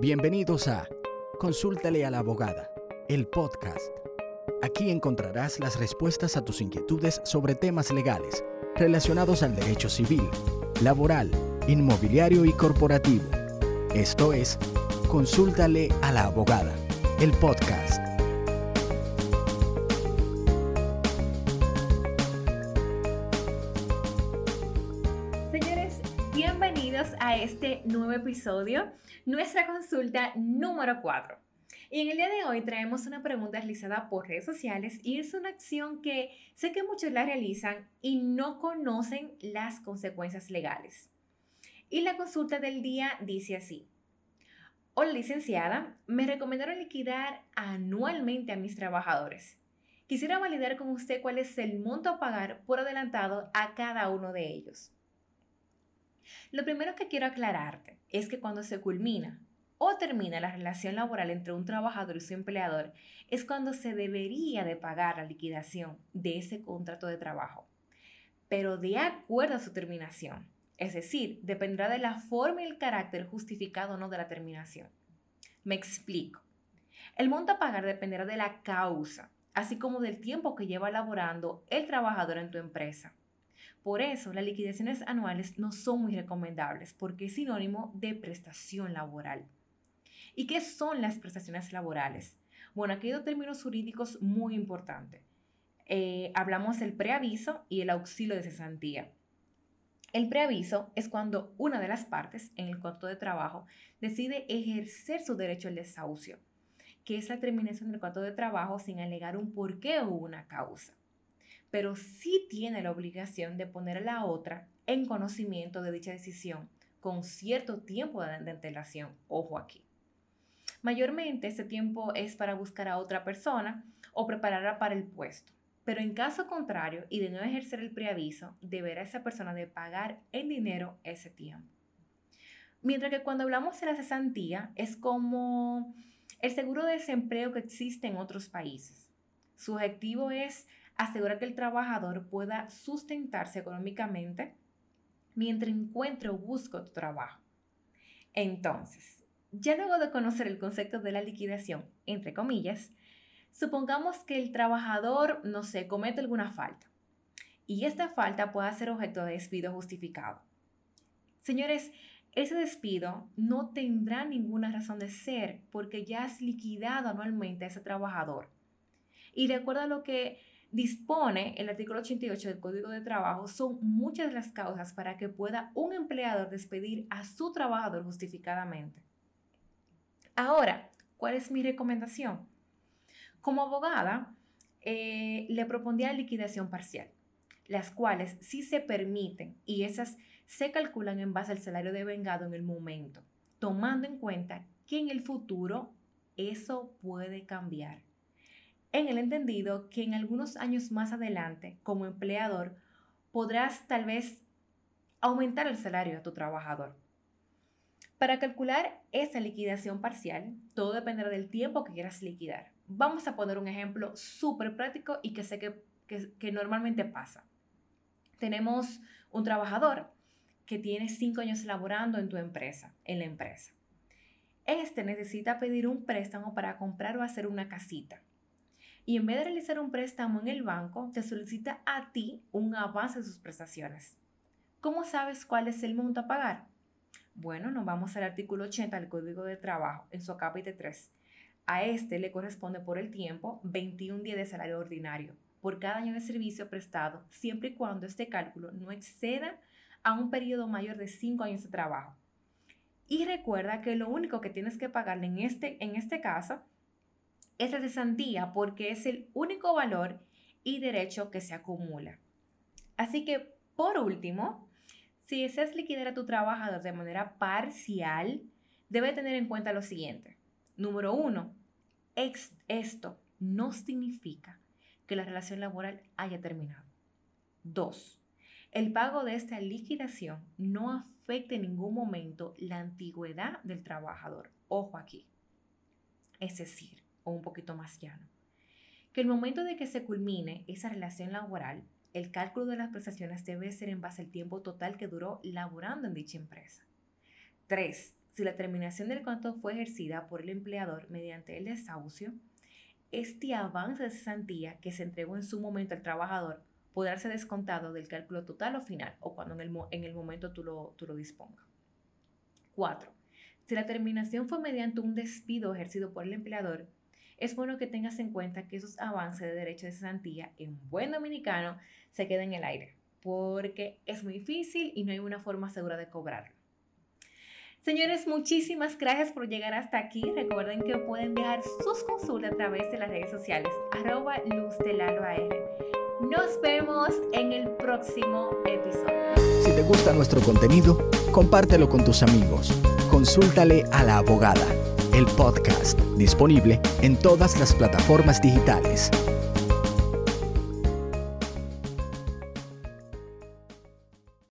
Bienvenidos a Consúltale a la abogada, el podcast. Aquí encontrarás las respuestas a tus inquietudes sobre temas legales relacionados al derecho civil, laboral, inmobiliario y corporativo. Esto es Consúltale a la abogada, el podcast. Señores, bienvenidos a este nuevo episodio, nuestra consulta número 4. Y en el día de hoy traemos una pregunta realizada por redes sociales y es una acción que sé que muchos la realizan y no conocen las consecuencias legales. Y la consulta del día dice así. Hola licenciada, me recomendaron liquidar anualmente a mis trabajadores. Quisiera validar con usted cuál es el monto a pagar por adelantado a cada uno de ellos. Lo primero que quiero aclararte es que cuando se culmina o termina la relación laboral entre un trabajador y su empleador, es cuando se debería de pagar la liquidación de ese contrato de trabajo, pero de acuerdo a su terminación. Es decir, dependerá de la forma y el carácter justificado o no de la terminación. Me explico. El monto a pagar dependerá de la causa, así como del tiempo que lleva laborando el trabajador en tu empresa. Por eso, las liquidaciones anuales no son muy recomendables porque es sinónimo de prestación laboral. ¿Y qué son las prestaciones laborales? Bueno, aquí hay dos términos jurídicos muy importantes. Eh, hablamos del preaviso y el auxilio de cesantía. El preaviso es cuando una de las partes en el contrato de trabajo decide ejercer su derecho al desahucio, que es la terminación del contrato de trabajo sin alegar un porqué o una causa. Pero sí tiene la obligación de poner a la otra en conocimiento de dicha decisión con cierto tiempo de antelación. Ojo aquí. Mayormente este tiempo es para buscar a otra persona o prepararla para el puesto. Pero en caso contrario y de no ejercer el preaviso, deberá esa persona de pagar en dinero ese tiempo. Mientras que cuando hablamos de la cesantía es como el seguro de desempleo que existe en otros países. Su objetivo es asegurar que el trabajador pueda sustentarse económicamente mientras encuentre o busque otro trabajo. Entonces, ya luego de conocer el concepto de la liquidación, entre comillas, Supongamos que el trabajador, no sé, comete alguna falta y esta falta pueda ser objeto de despido justificado. Señores, ese despido no tendrá ninguna razón de ser porque ya has liquidado anualmente a ese trabajador. Y recuerda lo que dispone el artículo 88 del Código de Trabajo, son muchas las causas para que pueda un empleador despedir a su trabajador justificadamente. Ahora, ¿cuál es mi recomendación? Como abogada, eh, le propondría liquidación parcial, las cuales sí se permiten y esas se calculan en base al salario de vengado en el momento, tomando en cuenta que en el futuro eso puede cambiar. En el entendido que en algunos años más adelante, como empleador, podrás tal vez aumentar el salario a tu trabajador. Para calcular esa liquidación parcial, todo dependerá del tiempo que quieras liquidar. Vamos a poner un ejemplo súper práctico y que sé que, que, normalmente pasa. Tenemos un trabajador que tiene cinco años laborando en tu empresa, en la empresa. Este necesita pedir un préstamo para comprar o hacer una casita. Y en vez de realizar un préstamo en el banco, te solicita a ti un avance de sus prestaciones. ¿Cómo sabes cuál es el monto a pagar? Bueno, nos vamos al artículo 80 del Código de Trabajo, en su capítulo 3. A este le corresponde por el tiempo 21 días de salario ordinario por cada año de servicio prestado, siempre y cuando este cálculo no exceda a un periodo mayor de 5 años de trabajo. Y recuerda que lo único que tienes que pagarle en este, en este caso es la cesantía porque es el único valor y derecho que se acumula. Así que, por último, si deseas liquidar a tu trabajador de manera parcial, debe tener en cuenta lo siguiente. Número uno, esto no significa que la relación laboral haya terminado. Dos, el pago de esta liquidación no afecta en ningún momento la antigüedad del trabajador. Ojo aquí. Es decir, o un poquito más llano, que el momento de que se culmine esa relación laboral, el cálculo de las prestaciones debe ser en base al tiempo total que duró laborando en dicha empresa. Tres, si la terminación del contrato fue ejercida por el empleador mediante el desahucio, este avance de cesantía que se entregó en su momento al trabajador podrá ser descontado del cálculo total o final o cuando en el, en el momento tú lo, tú lo dispongas. 4. Si la terminación fue mediante un despido ejercido por el empleador, es bueno que tengas en cuenta que esos avances de derecho de cesantía en buen dominicano se queden en el aire, porque es muy difícil y no hay una forma segura de cobrarlo. Señores, muchísimas gracias por llegar hasta aquí. Recuerden que pueden enviar sus consultas a través de las redes sociales, arroba luz Nos vemos en el próximo episodio. Si te gusta nuestro contenido, compártelo con tus amigos. Consúltale a la abogada el podcast, disponible en todas las plataformas digitales.